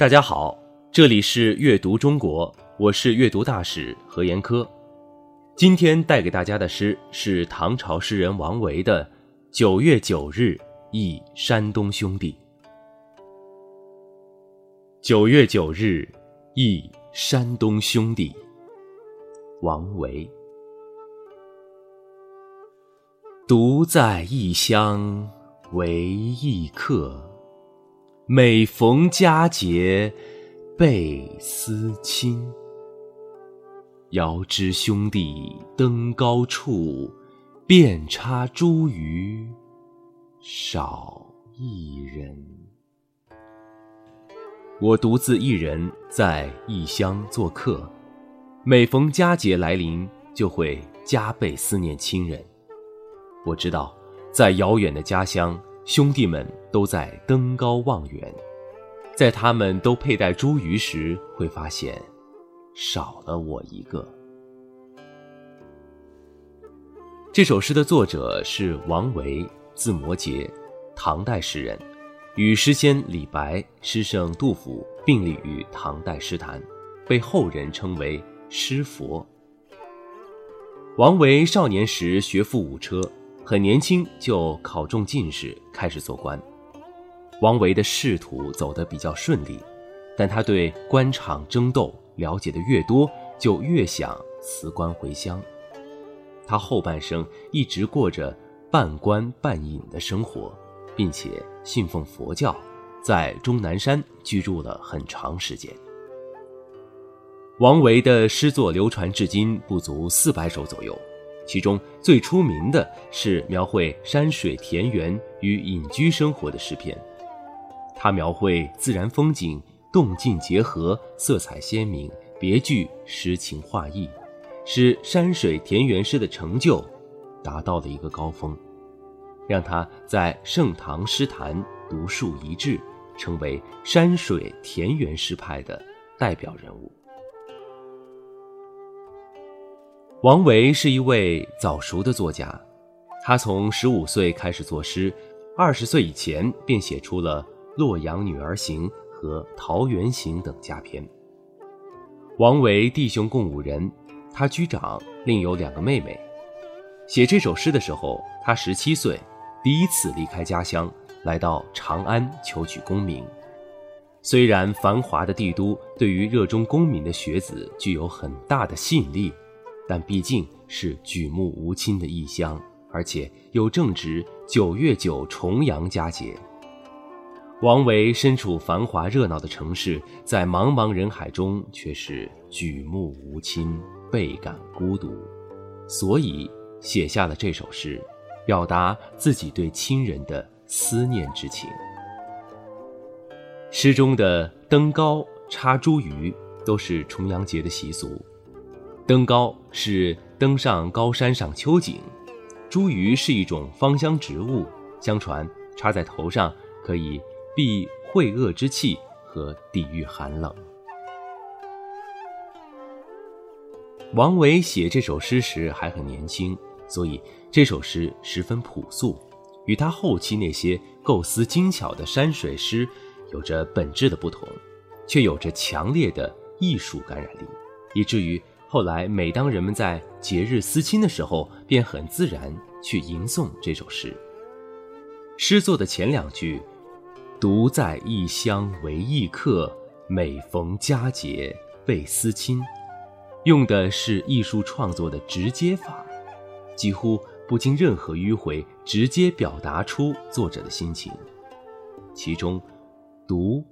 大家好，这里是阅读中国，我是阅读大使何延科。今天带给大家的诗是唐朝诗人王维的《九月九日忆山东兄弟》。九月九日忆山东兄弟，王维。独在异乡为异客。每逢佳节倍思亲。遥知兄弟登高处，遍插茱萸少一人。我独自一人在异乡做客，每逢佳节来临，就会加倍思念亲人。我知道，在遥远的家乡。兄弟们都在登高望远，在他们都佩戴茱萸时，会发现少了我一个。这首诗的作者是王维，字摩诘，唐代诗人，与诗仙李白、诗圣杜甫并立于唐代诗坛，被后人称为“诗佛”。王维少年时学富五车。很年轻就考中进士，开始做官。王维的仕途走得比较顺利，但他对官场争斗了解的越多，就越想辞官回乡。他后半生一直过着半官半隐的生活，并且信奉佛教，在终南山居住了很长时间。王维的诗作流传至今不足四百首左右。其中最出名的是描绘山水田园与隐居生活的诗篇，他描绘自然风景，动静结合，色彩鲜明，别具诗情画意，使山水田园诗的成就达到了一个高峰，让他在盛唐诗坛独树一帜，成为山水田园诗派的代表人物。王维是一位早熟的作家，他从十五岁开始作诗，二十岁以前便写出了《洛阳女儿行》和《桃源行》等佳篇。王维弟兄共五人，他居长，另有两个妹妹。写这首诗的时候，他十七岁，第一次离开家乡，来到长安求取功名。虽然繁华的帝都对于热衷功名的学子具有很大的吸引力。但毕竟是举目无亲的异乡，而且又正值九月九重阳佳节。王维身处繁华热闹的城市，在茫茫人海中却是举目无亲，倍感孤独，所以写下了这首诗，表达自己对亲人的思念之情。诗中的登高插茱萸都是重阳节的习俗。登高是登上高山赏秋景，茱萸是一种芳香植物，相传插在头上可以避晦恶之气和抵御寒冷。王维写这首诗时还很年轻，所以这首诗十分朴素，与他后期那些构思精巧的山水诗有着本质的不同，却有着强烈的艺术感染力，以至于。后来，每当人们在节日思亲的时候，便很自然去吟诵这首诗。诗作的前两句“独在异乡为异客，每逢佳节倍思亲”，用的是艺术创作的直接法，几乎不经任何迂回，直接表达出作者的心情。其中“独”“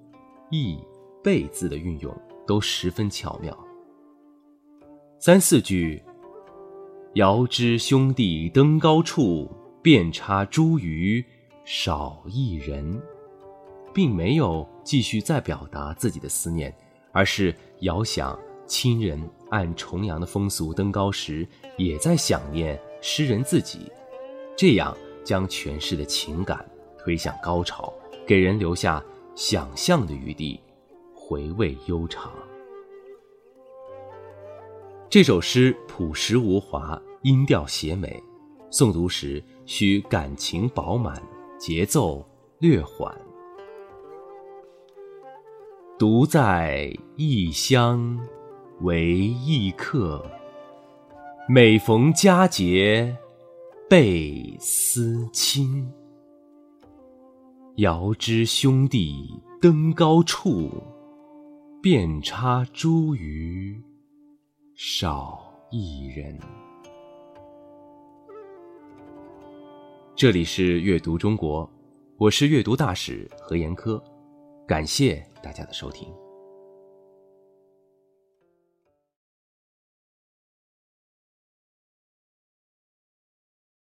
异”“倍”字的运用都十分巧妙。三四句，遥知兄弟登高处，遍插茱萸少一人，并没有继续再表达自己的思念，而是遥想亲人按重阳的风俗登高时，也在想念诗人自己，这样将诠释的情感推向高潮，给人留下想象的余地，回味悠长。这首诗朴实无华，音调写美，诵读时需感情饱满，节奏略缓。独在异乡为异客，每逢佳节倍思亲。遥知兄弟登高处，遍插茱萸少一人。这里是阅读中国，我是阅读大使何延科，感谢大家的收听。